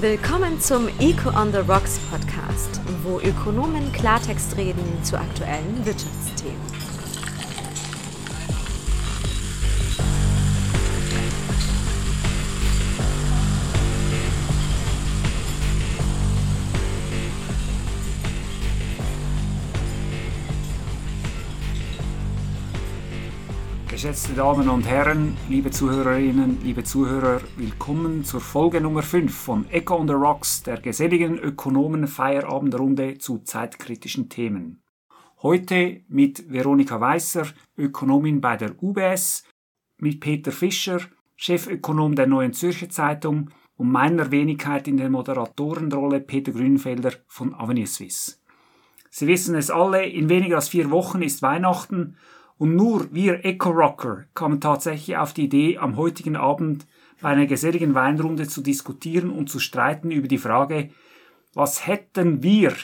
Willkommen zum Eco on the Rocks Podcast, wo Ökonomen Klartext reden zu aktuellen Wirtschaftsthemen. Geschätzte Damen und Herren, liebe Zuhörerinnen, liebe Zuhörer, willkommen zur Folge Nummer 5 von Echo on the Rocks, der geselligen Ökonomen-Feierabendrunde zu zeitkritischen Themen. Heute mit Veronika Weißer, Ökonomin bei der UBS, mit Peter Fischer, Chefökonom der Neuen Zürcher Zeitung und meiner Wenigkeit in der Moderatorenrolle Peter Grünfelder von Avenir Suisse. Sie wissen es alle, in weniger als vier Wochen ist Weihnachten und nur wir Eco-Rocker kamen tatsächlich auf die Idee, am heutigen Abend bei einer geselligen Weinrunde zu diskutieren und zu streiten über die Frage, was hätten wir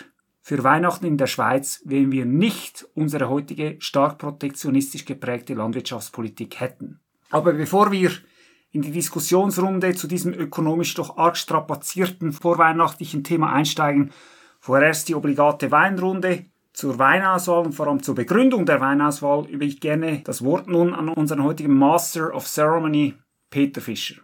für Weihnachten in der Schweiz, wenn wir nicht unsere heutige stark protektionistisch geprägte Landwirtschaftspolitik hätten. Aber bevor wir in die Diskussionsrunde zu diesem ökonomisch doch arg strapazierten vorweihnachtlichen Thema einsteigen, vorerst die obligate Weinrunde zur Weinauswahl und vor allem zur Begründung der Weinauswahl über ich gerne das Wort nun an unseren heutigen Master of Ceremony, Peter Fischer.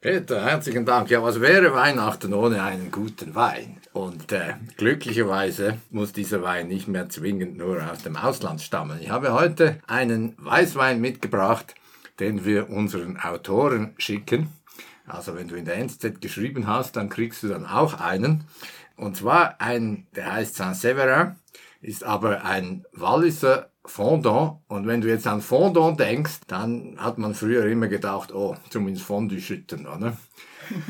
Peter, herzlichen Dank. Ja, was wäre Weihnachten ohne einen guten Wein? Und äh, glücklicherweise muss dieser Wein nicht mehr zwingend nur aus dem Ausland stammen. Ich habe heute einen Weißwein mitgebracht, den wir unseren Autoren schicken. Also wenn du in der NZZ geschrieben hast, dann kriegst du dann auch einen. Und zwar ein, der heißt Saint-Severin ist aber ein Walliser Fondant. Und wenn du jetzt an Fondant denkst, dann hat man früher immer gedacht, oh, zumindest Fondue schütten, oder?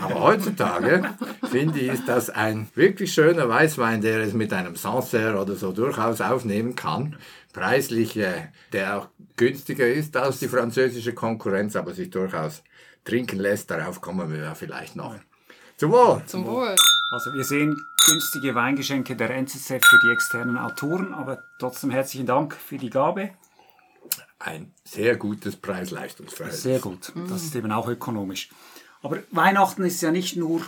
Aber heutzutage, finde ich, ist das ein wirklich schöner Weißwein, der es mit einem Sancerre oder so durchaus aufnehmen kann. Preislich, äh, der auch günstiger ist als die französische Konkurrenz, aber sich durchaus trinken lässt. Darauf kommen wir ja vielleicht noch. Zum Wohl! Zum Wohl! Also wir sehen günstige Weingeschenke der NZZ für die externen Autoren, aber trotzdem herzlichen Dank für die Gabe. Ein sehr gutes Preis-Leistungsverhältnis. Sehr gut, das ist eben auch ökonomisch. Aber Weihnachten ist ja nicht nur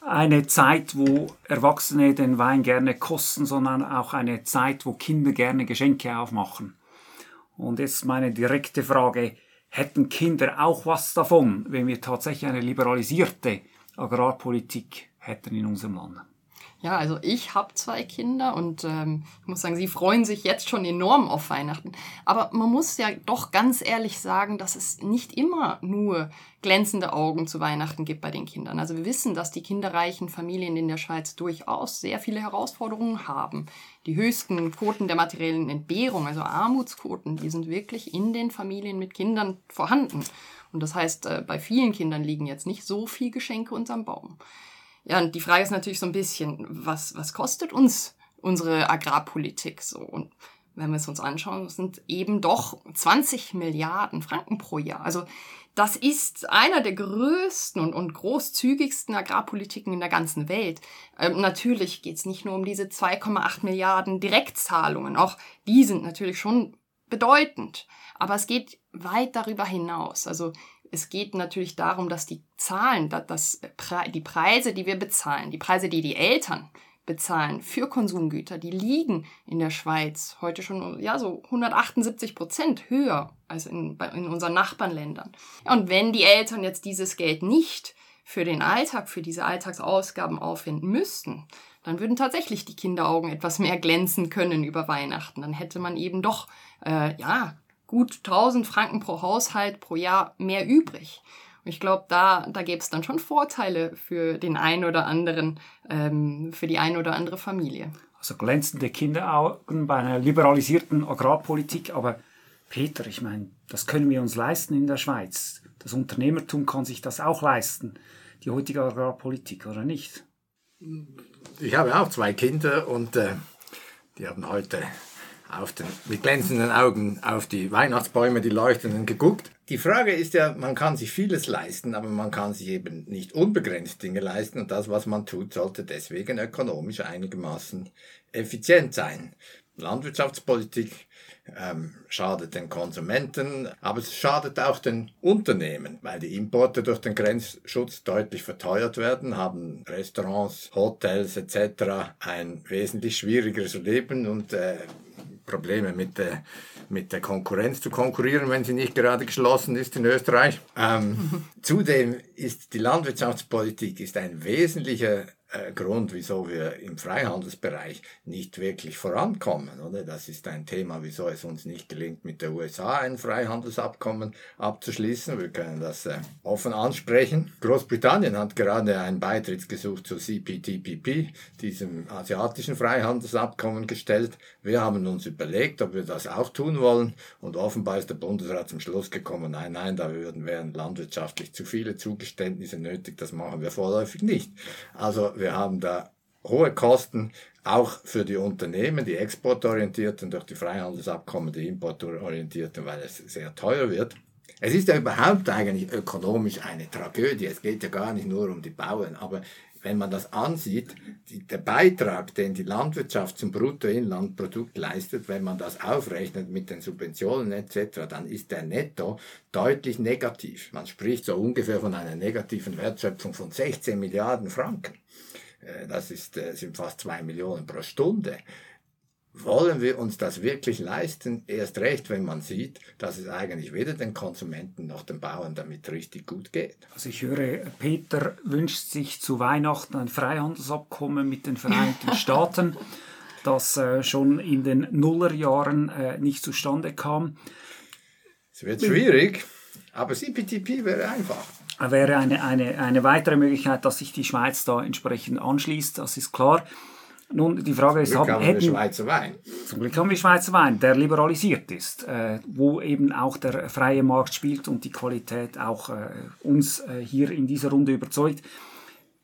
eine Zeit, wo Erwachsene den Wein gerne kosten, sondern auch eine Zeit, wo Kinder gerne Geschenke aufmachen. Und jetzt meine direkte Frage, hätten Kinder auch was davon, wenn wir tatsächlich eine liberalisierte Agrarpolitik hätten in unserem Land? Ja, also ich habe zwei Kinder und ähm, ich muss sagen, sie freuen sich jetzt schon enorm auf Weihnachten. Aber man muss ja doch ganz ehrlich sagen, dass es nicht immer nur glänzende Augen zu Weihnachten gibt bei den Kindern. Also wir wissen, dass die kinderreichen Familien in der Schweiz durchaus sehr viele Herausforderungen haben. Die höchsten Quoten der materiellen Entbehrung, also Armutsquoten, die sind wirklich in den Familien mit Kindern vorhanden. Und das heißt, äh, bei vielen Kindern liegen jetzt nicht so viel Geschenke unterm Baum. Ja, und die Frage ist natürlich so ein bisschen, was, was kostet uns unsere Agrarpolitik so? Und wenn wir es uns anschauen, sind eben doch 20 Milliarden Franken pro Jahr. Also das ist einer der größten und, und großzügigsten Agrarpolitiken in der ganzen Welt. Ähm, natürlich geht es nicht nur um diese 2,8 Milliarden Direktzahlungen, auch die sind natürlich schon bedeutend. Aber es geht weit darüber hinaus. Also es geht natürlich darum, dass die Zahlen, dass die Preise, die wir bezahlen, die Preise, die die Eltern bezahlen für Konsumgüter, die liegen in der Schweiz heute schon ja so 178 Prozent höher als in, in unseren Nachbarländern. Und wenn die Eltern jetzt dieses Geld nicht für den Alltag, für diese Alltagsausgaben aufwenden müssten, dann würden tatsächlich die Kinderaugen etwas mehr glänzen können über Weihnachten. Dann hätte man eben doch äh, ja gut 1000 Franken pro Haushalt pro Jahr mehr übrig. Und ich glaube, da, da gäbe es dann schon Vorteile für den einen oder anderen, ähm, für die eine oder andere Familie. Also glänzende Kinderaugen bei einer liberalisierten Agrarpolitik, aber Peter, ich meine, das können wir uns leisten in der Schweiz. Das Unternehmertum kann sich das auch leisten, die heutige Agrarpolitik, oder nicht? Ich habe auch zwei Kinder und äh, die haben heute auf den, mit glänzenden Augen auf die Weihnachtsbäume, die leuchtenden, geguckt. Die Frage ist ja, man kann sich vieles leisten, aber man kann sich eben nicht unbegrenzt Dinge leisten und das, was man tut, sollte deswegen ökonomisch einigermaßen effizient sein. Landwirtschaftspolitik ähm, schadet den Konsumenten, aber es schadet auch den Unternehmen, weil die Importe durch den Grenzschutz deutlich verteuert werden, haben Restaurants, Hotels etc. ein wesentlich schwierigeres Leben und äh, Probleme mit der, mit der Konkurrenz zu konkurrieren, wenn sie nicht gerade geschlossen ist in Österreich. Ähm, zudem ist die Landwirtschaftspolitik ist ein wesentlicher äh, Grund, wieso wir im Freihandelsbereich nicht wirklich vorankommen. Oder? Das ist ein Thema, wieso es uns nicht gelingt, mit der USA ein Freihandelsabkommen abzuschließen. Wir können das äh, offen ansprechen. Großbritannien hat gerade einen Beitrittsgesuch zu CPTPP, diesem asiatischen Freihandelsabkommen, gestellt. Wir haben uns überlegt, ob wir das auch tun wollen. Und offenbar ist der Bundesrat zum Schluss gekommen, nein, nein, da würden, wären landwirtschaftlich zu viele Zugeständnisse nötig, das machen wir vorläufig nicht. Also wir haben da hohe Kosten, auch für die Unternehmen, die exportorientierten, durch die Freihandelsabkommen, die importorientierten, weil es sehr teuer wird. Es ist ja überhaupt eigentlich ökonomisch eine Tragödie. Es geht ja gar nicht nur um die Bauern, aber wenn man das ansieht, die, der Beitrag, den die Landwirtschaft zum Bruttoinlandprodukt leistet, wenn man das aufrechnet mit den Subventionen etc., dann ist der Netto deutlich negativ. Man spricht so ungefähr von einer negativen Wertschöpfung von 16 Milliarden Franken. Äh, das ist, äh, sind fast zwei Millionen pro Stunde. Wollen wir uns das wirklich leisten? Erst recht, wenn man sieht, dass es eigentlich weder den Konsumenten noch den Bauern damit richtig gut geht. Also ich höre, Peter wünscht sich zu Weihnachten ein Freihandelsabkommen mit den Vereinigten Staaten, das äh, schon in den Nullerjahren äh, nicht zustande kam. Es wird schwierig, aber CPTP wäre einfach wäre eine, eine, eine weitere Möglichkeit, dass sich die Schweiz da entsprechend anschließt, das ist klar. Nun, die Frage ist, haben, haben hätten, wir Schweizer Wein. Zum Glück haben wir Schweizer Wein, der liberalisiert ist, äh, wo eben auch der freie Markt spielt und die Qualität auch äh, uns äh, hier in dieser Runde überzeugt.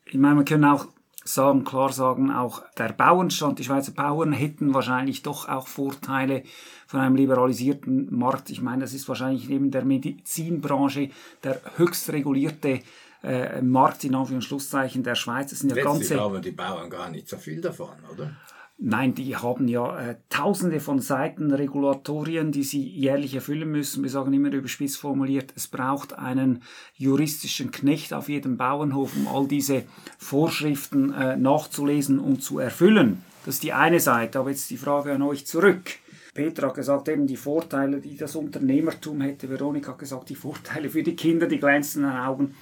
Ich meine, wir können auch sagen, klar sagen, auch der Bauernstand, die Schweizer Bauern hätten wahrscheinlich doch auch Vorteile von einem liberalisierten Markt. Ich meine, das ist wahrscheinlich neben der Medizinbranche der höchst regulierte äh, Markt in Anführungszeichen der Schweiz. Das sind ja Letztlich ganze, haben die Bauern gar nicht so viel davon, oder? Nein, die haben ja äh, tausende von Seiten Regulatorien, die sie jährlich erfüllen müssen. Wir sagen immer überspitzt formuliert, es braucht einen juristischen Knecht auf jedem Bauernhof, um all diese Vorschriften äh, nachzulesen und zu erfüllen. Das ist die eine Seite. Aber jetzt die Frage an euch zurück. Peter hat gesagt, eben die Vorteile, die das Unternehmertum hätte. Veronika hat gesagt, die Vorteile für die Kinder, die glänzenden Augen.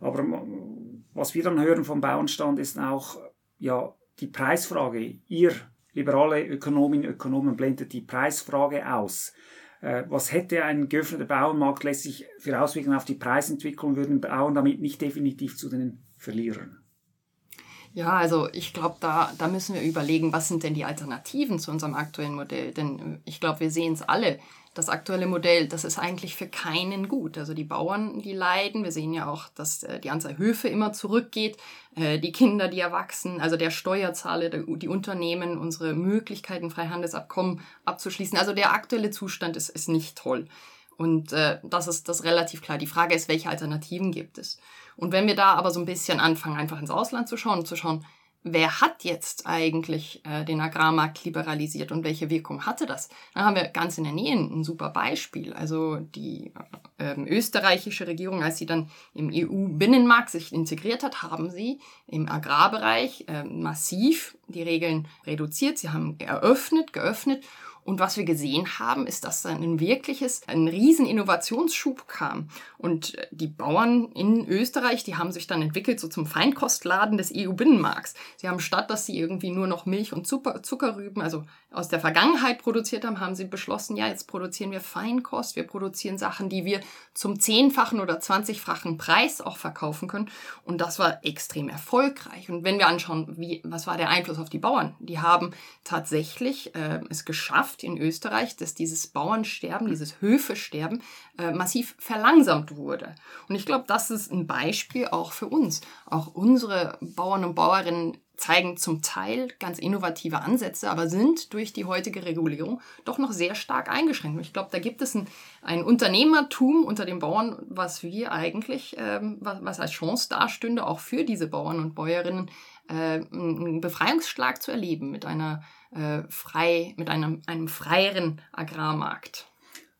Aber was wir dann hören vom Bauernstand ist auch, ja, die Preisfrage. Ihr liberale Ökonominnen und Ökonomen blendet die Preisfrage aus. Äh, was hätte ein geöffneter Bauernmarkt letztlich für Auswirkungen auf die Preisentwicklung, würden Bauern damit nicht definitiv zu den Verlierern? Ja, also ich glaube, da, da müssen wir überlegen, was sind denn die Alternativen zu unserem aktuellen Modell? Denn äh, ich glaube, wir sehen es alle. Das aktuelle Modell, das ist eigentlich für keinen gut. Also die Bauern, die leiden. Wir sehen ja auch, dass äh, die Anzahl Höfe immer zurückgeht. Äh, die Kinder, die erwachsen, also der Steuerzahler, die Unternehmen, unsere Möglichkeiten, Freihandelsabkommen abzuschließen. Also der aktuelle Zustand ist, ist nicht toll. Und äh, das ist das relativ klar. Die Frage ist, welche Alternativen gibt es? Und wenn wir da aber so ein bisschen anfangen, einfach ins Ausland zu schauen, zu schauen, wer hat jetzt eigentlich äh, den Agrarmarkt liberalisiert und welche Wirkung hatte das? Dann haben wir ganz in der Nähe ein super Beispiel. Also die äh, österreichische Regierung, als sie dann im EU-Binnenmarkt sich integriert hat, haben sie im Agrarbereich äh, massiv die Regeln reduziert. Sie haben eröffnet, geöffnet und was wir gesehen haben, ist, dass dann ein wirkliches, ein riesen Innovationsschub kam. Und äh, die Bauern in Österreich, die haben sich dann entwickelt so zum Feinkostladen des EU-Binnenmarkts. Sie haben statt, dass sie irgendwie nur noch Milch und Zucker, Zuckerrüben, also aus der Vergangenheit produziert haben, haben sie beschlossen, ja, jetzt produzieren wir Feinkost, wir produzieren Sachen, die wir zum zehnfachen oder zwanzigfachen Preis auch verkaufen können. Und das war extrem erfolgreich. Und wenn wir anschauen, wie, was war der Einfluss auf die Bauern? Die haben tatsächlich äh, es geschafft in Österreich, dass dieses Bauernsterben, dieses Höfesterben äh, massiv verlangsamt wurde. Und ich glaube, das ist ein Beispiel auch für uns. Auch unsere Bauern und Bauerinnen zeigen zum Teil ganz innovative Ansätze, aber sind durch die heutige Regulierung doch noch sehr stark eingeschränkt. Und ich glaube, da gibt es ein, ein, Unternehmertum unter den Bauern, was wir eigentlich, ähm, was, was, als Chance dastünde, auch für diese Bauern und Bäuerinnen, äh, einen Befreiungsschlag zu erleben mit einer äh, frei, mit einem, einem freieren Agrarmarkt.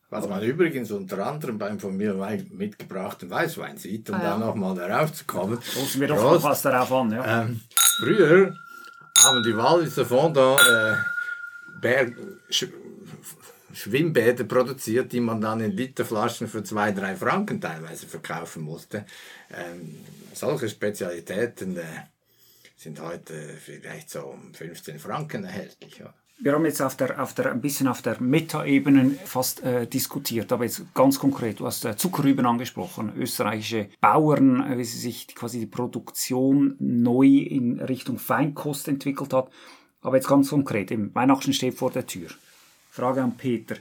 Was man übrigens unter anderem beim von mir mitgebrachten Weißwein sieht, um ah, ja. da nochmal darauf zu kommen. Stoßen wir doch noch was darauf an, ja. Ähm, früher haben die Walliser Fondant äh, Berg, Sch Schwimmbäder produziert, die man dann in Literflaschen für zwei, drei Franken teilweise verkaufen musste. Ähm, solche Spezialitäten äh, sind heute vielleicht so um 15 Franken erhältlich. Oder? Wir haben jetzt auf der, auf der, ein bisschen auf der Meta-Ebene fast äh, diskutiert, aber jetzt ganz konkret, du hast äh, Zuckerrüben angesprochen, österreichische Bauern, äh, wie sie sich quasi die Produktion neu in Richtung Feinkost entwickelt hat. Aber jetzt ganz konkret, im Weihnachten steht vor der Tür. Frage an Peter.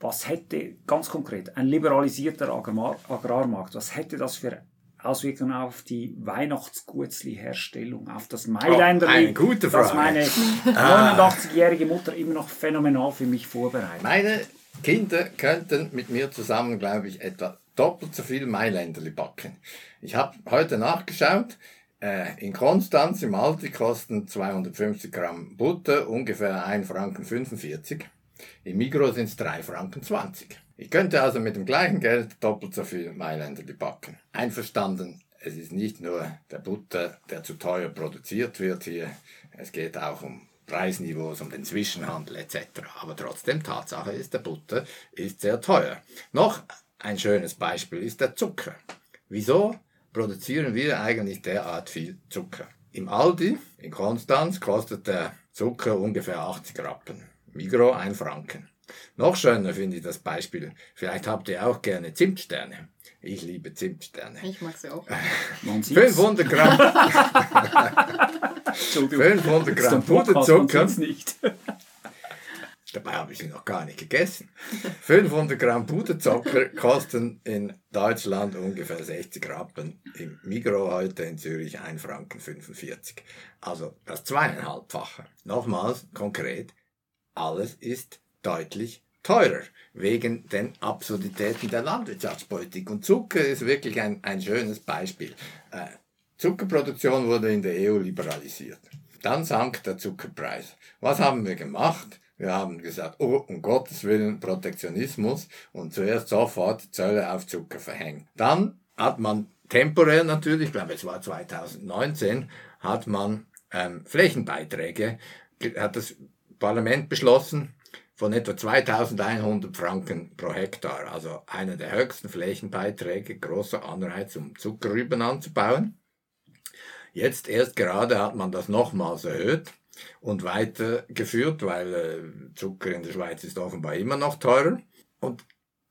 Was hätte ganz konkret ein liberalisierter Agrarmarkt, was hätte das für Auswirkungen auf die Weihnachtsgutzli-Herstellung, auf das Mailänder, oh, eine gute Frage. das meine 89-jährige Mutter immer noch phänomenal für mich vorbereitet. Meine Kinder könnten mit mir zusammen, glaube ich, etwa doppelt so viel Mailänderli backen. Ich habe heute nachgeschaut. Äh, in Konstanz im Aldi kosten 250 Gramm Butter ungefähr 1 Franken 45. Im Migros sind es 3 Franken 20. Ich könnte also mit dem gleichen Geld doppelt so viel Mailänder backen. Einverstanden, es ist nicht nur der Butter, der zu teuer produziert wird hier, es geht auch um Preisniveaus, um den Zwischenhandel etc. Aber trotzdem, Tatsache ist, der Butter ist sehr teuer. Noch ein schönes Beispiel ist der Zucker. Wieso produzieren wir eigentlich derart viel Zucker? Im Aldi in Konstanz kostet der Zucker ungefähr 80 Rappen. Migro 1 Franken. Noch schöner finde ich das Beispiel. Vielleicht habt ihr auch gerne Zimtsterne. Ich liebe Zimtsterne. Ich mag sie auch. 500 Gramm. 500 Gramm Puderzucker. nicht. Dabei habe ich sie noch gar nicht gegessen. 500 Gramm Puderzucker kosten in Deutschland ungefähr 60 Rappen. Im Migro heute in Zürich 1 Franken 45. Also das zweieinhalbfache. Nochmals konkret, alles ist deutlich teurer wegen den Absurditäten der Landwirtschaftspolitik. Und Zucker ist wirklich ein, ein schönes Beispiel. Äh, Zuckerproduktion wurde in der EU liberalisiert. Dann sank der Zuckerpreis. Was haben wir gemacht? Wir haben gesagt, oh, um Gottes Willen Protektionismus und zuerst sofort Zölle auf Zucker verhängt. Dann hat man temporär natürlich, ich glaube es war 2019, hat man ähm, Flächenbeiträge, hat das Parlament beschlossen, von etwa 2100 Franken pro Hektar, also einer der höchsten Flächenbeiträge, großer Anreiz, um Zuckerrüben anzubauen. Jetzt erst gerade hat man das nochmals erhöht und weitergeführt, weil äh, Zucker in der Schweiz ist offenbar immer noch teurer. Und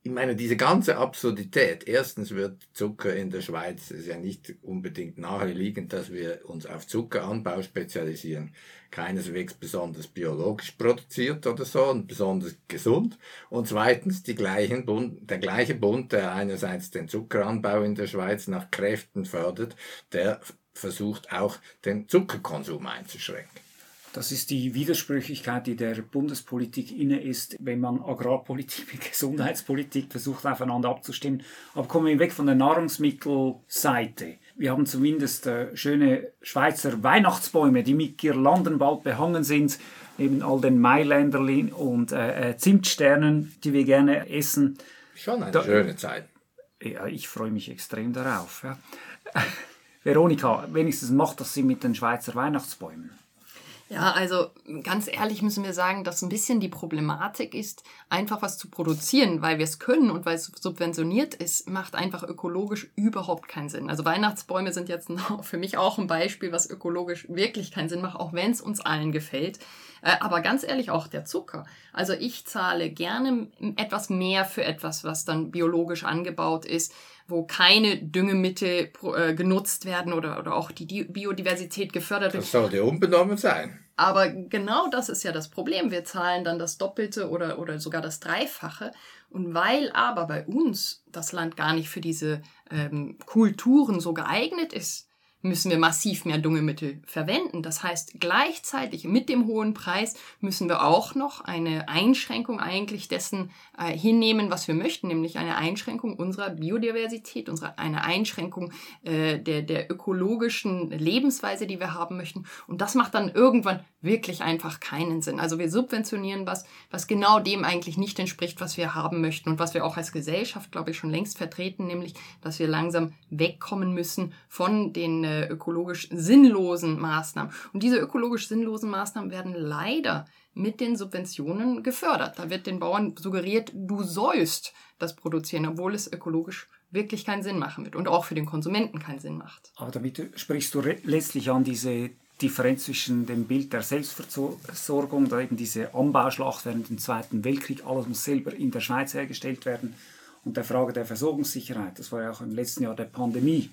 ich meine, diese ganze Absurdität, erstens wird Zucker in der Schweiz, ist ja nicht unbedingt naheliegend, dass wir uns auf Zuckeranbau spezialisieren, keineswegs besonders biologisch produziert oder so und besonders gesund. Und zweitens, die gleichen Bund, der gleiche Bund, der einerseits den Zuckeranbau in der Schweiz nach Kräften fördert, der versucht auch den Zuckerkonsum einzuschränken. Das ist die Widersprüchlichkeit, die der Bundespolitik inne ist, wenn man Agrarpolitik mit Gesundheitspolitik versucht aufeinander abzustimmen. Aber kommen wir weg von der Nahrungsmittelseite. Wir haben zumindest äh, schöne Schweizer Weihnachtsbäume, die mit Girlanden bald behangen sind, neben all den Mailänderlin und äh, äh, Zimtsternen, die wir gerne essen. Schon eine da, schöne Zeit. Ja, ich freue mich extrem darauf. Ja. Veronika, wenigstens macht das sie mit den Schweizer Weihnachtsbäumen. Ja, also ganz ehrlich müssen wir sagen, dass ein bisschen die Problematik ist, einfach was zu produzieren, weil wir es können und weil es subventioniert ist, macht einfach ökologisch überhaupt keinen Sinn. Also Weihnachtsbäume sind jetzt für mich auch ein Beispiel, was ökologisch wirklich keinen Sinn macht, auch wenn es uns allen gefällt. Äh, aber ganz ehrlich, auch der Zucker. Also ich zahle gerne etwas mehr für etwas, was dann biologisch angebaut ist, wo keine Düngemittel äh, genutzt werden oder, oder auch die Biodiversität gefördert wird. Das sollte unbenommen sein. Aber genau das ist ja das Problem. Wir zahlen dann das Doppelte oder, oder sogar das Dreifache. Und weil aber bei uns das Land gar nicht für diese ähm, Kulturen so geeignet ist, müssen wir massiv mehr Düngemittel verwenden. Das heißt, gleichzeitig mit dem hohen Preis müssen wir auch noch eine Einschränkung eigentlich dessen äh, hinnehmen, was wir möchten, nämlich eine Einschränkung unserer Biodiversität, unsere, eine Einschränkung äh, der, der ökologischen Lebensweise, die wir haben möchten. Und das macht dann irgendwann wirklich einfach keinen Sinn. Also wir subventionieren was, was genau dem eigentlich nicht entspricht, was wir haben möchten und was wir auch als Gesellschaft, glaube ich, schon längst vertreten, nämlich, dass wir langsam wegkommen müssen von den äh, ökologisch sinnlosen Maßnahmen. Und diese ökologisch sinnlosen Maßnahmen werden leider mit den Subventionen gefördert. Da wird den Bauern suggeriert, du sollst das produzieren, obwohl es ökologisch wirklich keinen Sinn machen wird und auch für den Konsumenten keinen Sinn macht. Aber damit sprichst du letztlich an diese Differenz zwischen dem Bild der Selbstversorgung, da eben diese Anbauschlacht während dem Zweiten Weltkrieg, alles muss selber in der Schweiz hergestellt werden, und der Frage der Versorgungssicherheit. Das war ja auch im letzten Jahr der Pandemie,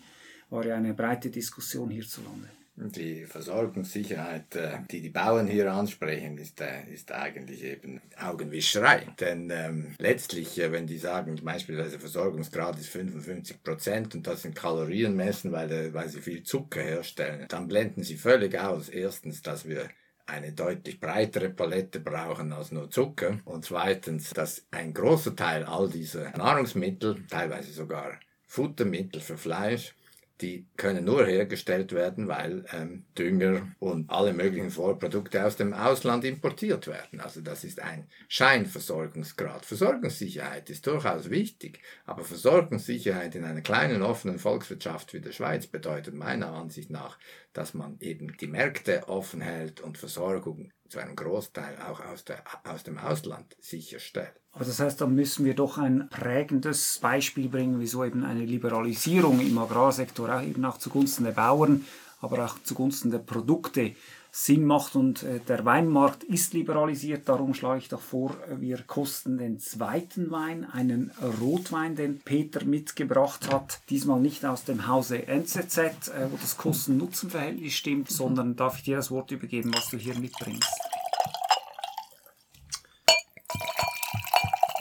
war ja eine breite Diskussion hierzulande. Die Versorgungssicherheit, äh, die die Bauern hier ansprechen, ist, äh, ist eigentlich eben Augenwischerei. Denn ähm, letztlich, äh, wenn die sagen, beispielsweise Versorgungsgrad ist 55 Prozent und das sind Kalorien messen, weil, weil sie viel Zucker herstellen, dann blenden sie völlig aus. Erstens, dass wir eine deutlich breitere Palette brauchen als nur Zucker. Und zweitens, dass ein großer Teil all dieser Nahrungsmittel, teilweise sogar Futtermittel für Fleisch, die können nur hergestellt werden, weil ähm, Dünger und alle möglichen Vorprodukte aus dem Ausland importiert werden. Also das ist ein Scheinversorgungsgrad. Versorgungssicherheit ist durchaus wichtig, aber Versorgungssicherheit in einer kleinen offenen Volkswirtschaft wie der Schweiz bedeutet meiner Ansicht nach, dass man eben die Märkte offen hält und Versorgung zu einem Großteil auch aus, der, aus dem Ausland sicherstellt. Aber das heißt, da müssen wir doch ein prägendes Beispiel bringen, wieso eben eine Liberalisierung im Agrarsektor auch eben auch zugunsten der Bauern, aber auch zugunsten der Produkte Sinn macht. Und äh, der Weinmarkt ist liberalisiert. Darum schlage ich doch vor, wir kosten den zweiten Wein, einen Rotwein, den Peter mitgebracht hat. Diesmal nicht aus dem Hause NZZ, äh, wo das Kosten-Nutzen-Verhältnis stimmt, sondern darf ich dir das Wort übergeben, was du hier mitbringst.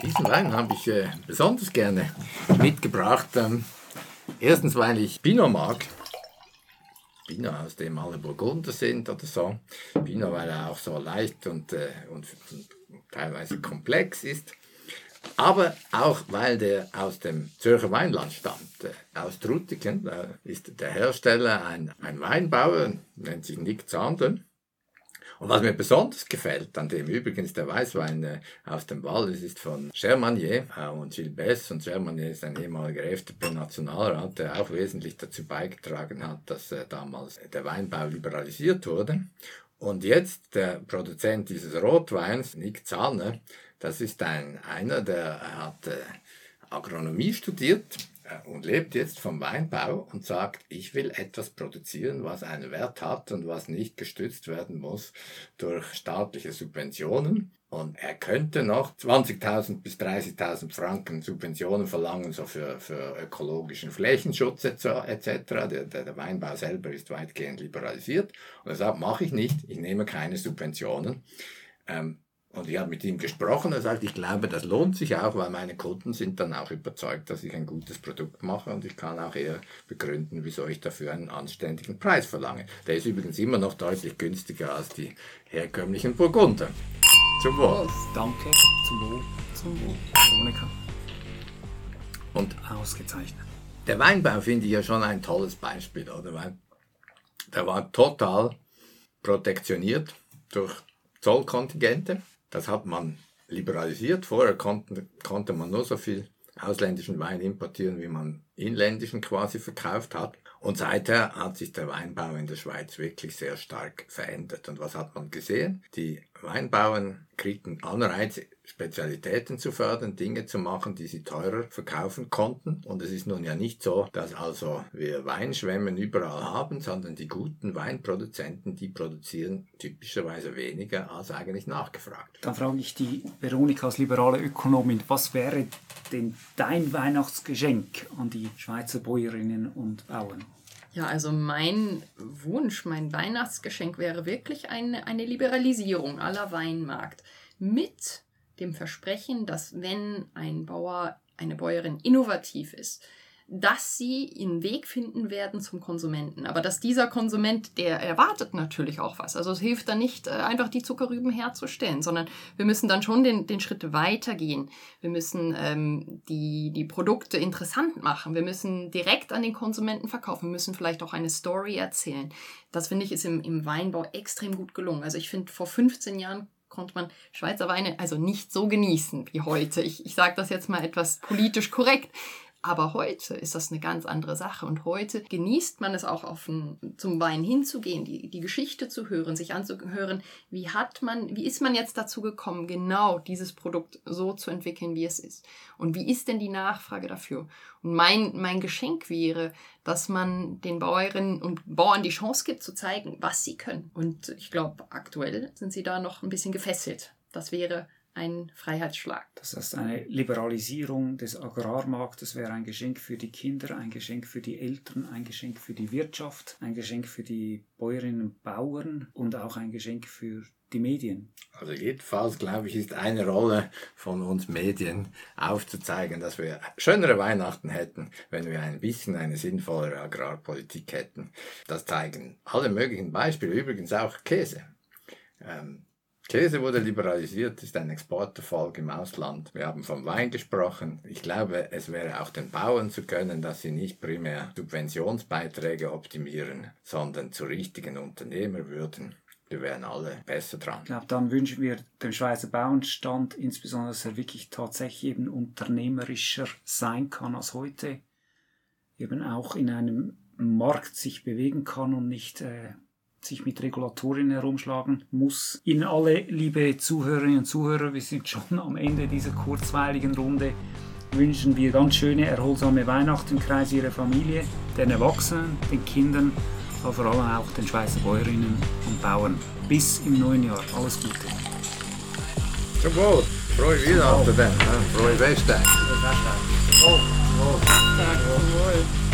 Diesen Wein habe ich äh, besonders gerne mitgebracht. Ähm, erstens, weil ich Pinot mag. Pinot, aus dem alle Burgunder sind oder so. Pinot, weil er auch so leicht und, äh, und, und teilweise komplex ist. Aber auch, weil der aus dem Zürcher Weinland stammt. Äh, aus Trutigen äh, ist der Hersteller ein, ein Weinbauer, nennt sich Nick Zander. Und was mir besonders gefällt, an dem übrigens der Weißwein äh, aus dem Wallis ist von Germanier äh, und Gilles und Germanier ist ein ehemaliger FDP-Nationalrat, der auch wesentlich dazu beigetragen hat, dass äh, damals der Weinbau liberalisiert wurde. Und jetzt der Produzent dieses Rotweins, Nick Zahner, das ist ein, einer, der hat Agronomie studiert und lebt jetzt vom Weinbau und sagt, ich will etwas produzieren, was einen Wert hat und was nicht gestützt werden muss durch staatliche Subventionen. Und er könnte noch 20.000 bis 30.000 Franken Subventionen verlangen, so für, für ökologischen Flächenschutz etc. Der, der, der Weinbau selber ist weitgehend liberalisiert. Und er sagt, mache ich nicht, ich nehme keine Subventionen. Ähm, und ich habe mit ihm gesprochen, er sagt, ich glaube, das lohnt sich auch, weil meine Kunden sind dann auch überzeugt, dass ich ein gutes Produkt mache und ich kann auch eher begründen, wieso ich dafür einen anständigen Preis verlange. Der ist übrigens immer noch deutlich günstiger als die herkömmlichen Burgunder. Zum Wohl. Danke, zum Wohl. Zum Wohl, Veronika. Und ausgezeichnet. Der Weinbau finde ich ja schon ein tolles Beispiel, oder? Weil der war total protektioniert durch Zollkontingente. Das hat man liberalisiert. Vorher konnte, konnte man nur so viel ausländischen Wein importieren, wie man inländischen quasi verkauft hat. Und seither hat sich der Weinbau in der Schweiz wirklich sehr stark verändert. Und was hat man gesehen? Die Weinbauern kriegten Anreize, Spezialitäten zu fördern, Dinge zu machen, die sie teurer verkaufen konnten. Und es ist nun ja nicht so, dass also wir Weinschwämmen überall haben, sondern die guten Weinproduzenten, die produzieren typischerweise weniger als eigentlich nachgefragt. Dann frage ich die Veronika als liberale Ökonomin, was wäre denn dein Weihnachtsgeschenk an die Schweizer Bäuerinnen und Bauern? Ja, also mein Wunsch, mein Weihnachtsgeschenk wäre wirklich eine, eine Liberalisierung aller Weinmarkt mit dem Versprechen, dass wenn ein Bauer, eine Bäuerin innovativ ist, dass sie ihren Weg finden werden zum Konsumenten. Aber dass dieser Konsument, der erwartet natürlich auch was. Also es hilft dann nicht, äh, einfach die Zuckerrüben herzustellen, sondern wir müssen dann schon den, den Schritt weitergehen. Wir müssen ähm, die, die Produkte interessant machen. Wir müssen direkt an den Konsumenten verkaufen. Wir müssen vielleicht auch eine Story erzählen. Das finde ich ist im, im Weinbau extrem gut gelungen. Also ich finde, vor 15 Jahren konnte man Schweizer Weine also nicht so genießen wie heute. Ich, ich sage das jetzt mal etwas politisch korrekt. Aber heute ist das eine ganz andere Sache. Und heute genießt man es auch, auf ein, zum Wein hinzugehen, die, die Geschichte zu hören, sich anzuhören, wie hat man, wie ist man jetzt dazu gekommen, genau dieses Produkt so zu entwickeln, wie es ist. Und wie ist denn die Nachfrage dafür? Und mein, mein Geschenk wäre, dass man den Bäuerinnen und Bauern die Chance gibt, zu zeigen, was sie können. Und ich glaube, aktuell sind sie da noch ein bisschen gefesselt. Das wäre ein Freiheitsschlag. Das heißt, eine Liberalisierung des Agrarmarktes wäre ein Geschenk für die Kinder, ein Geschenk für die Eltern, ein Geschenk für die Wirtschaft, ein Geschenk für die Bäuerinnen und Bauern und auch ein Geschenk für die Medien. Also jedenfalls, glaube ich, ist eine Rolle von uns Medien aufzuzeigen, dass wir schönere Weihnachten hätten, wenn wir ein bisschen eine sinnvollere Agrarpolitik hätten. Das zeigen alle möglichen Beispiele, übrigens auch Käse. Ähm, Käse wurde liberalisiert, ist ein Exporterfolg im Ausland. Wir haben vom Wein gesprochen. Ich glaube, es wäre auch den Bauern zu gönnen, dass sie nicht primär Subventionsbeiträge optimieren, sondern zu richtigen Unternehmer würden. Wir wären alle besser dran. Ich glaube, dann wünschen wir dem Schweizer Bauernstand insbesondere, dass er wirklich tatsächlich eben unternehmerischer sein kann als heute. Eben auch in einem Markt sich bewegen kann und nicht äh, sich mit Regulatorien herumschlagen muss. Ihnen alle, liebe Zuhörerinnen und Zuhörer, wir sind schon am Ende dieser kurzweiligen Runde. Wünschen wir ganz schöne, erholsame Weihnachten im Kreis Ihrer Familie, den Erwachsenen, den Kindern, aber vor allem auch den Schweizer Bäuerinnen und Bauern. Bis im neuen Jahr. Alles Gute. Zum Wohl. Frohe Weihnachten dann. Frohe Festtag. Frohe Festtag. Zum Wohl. Zum Wohl.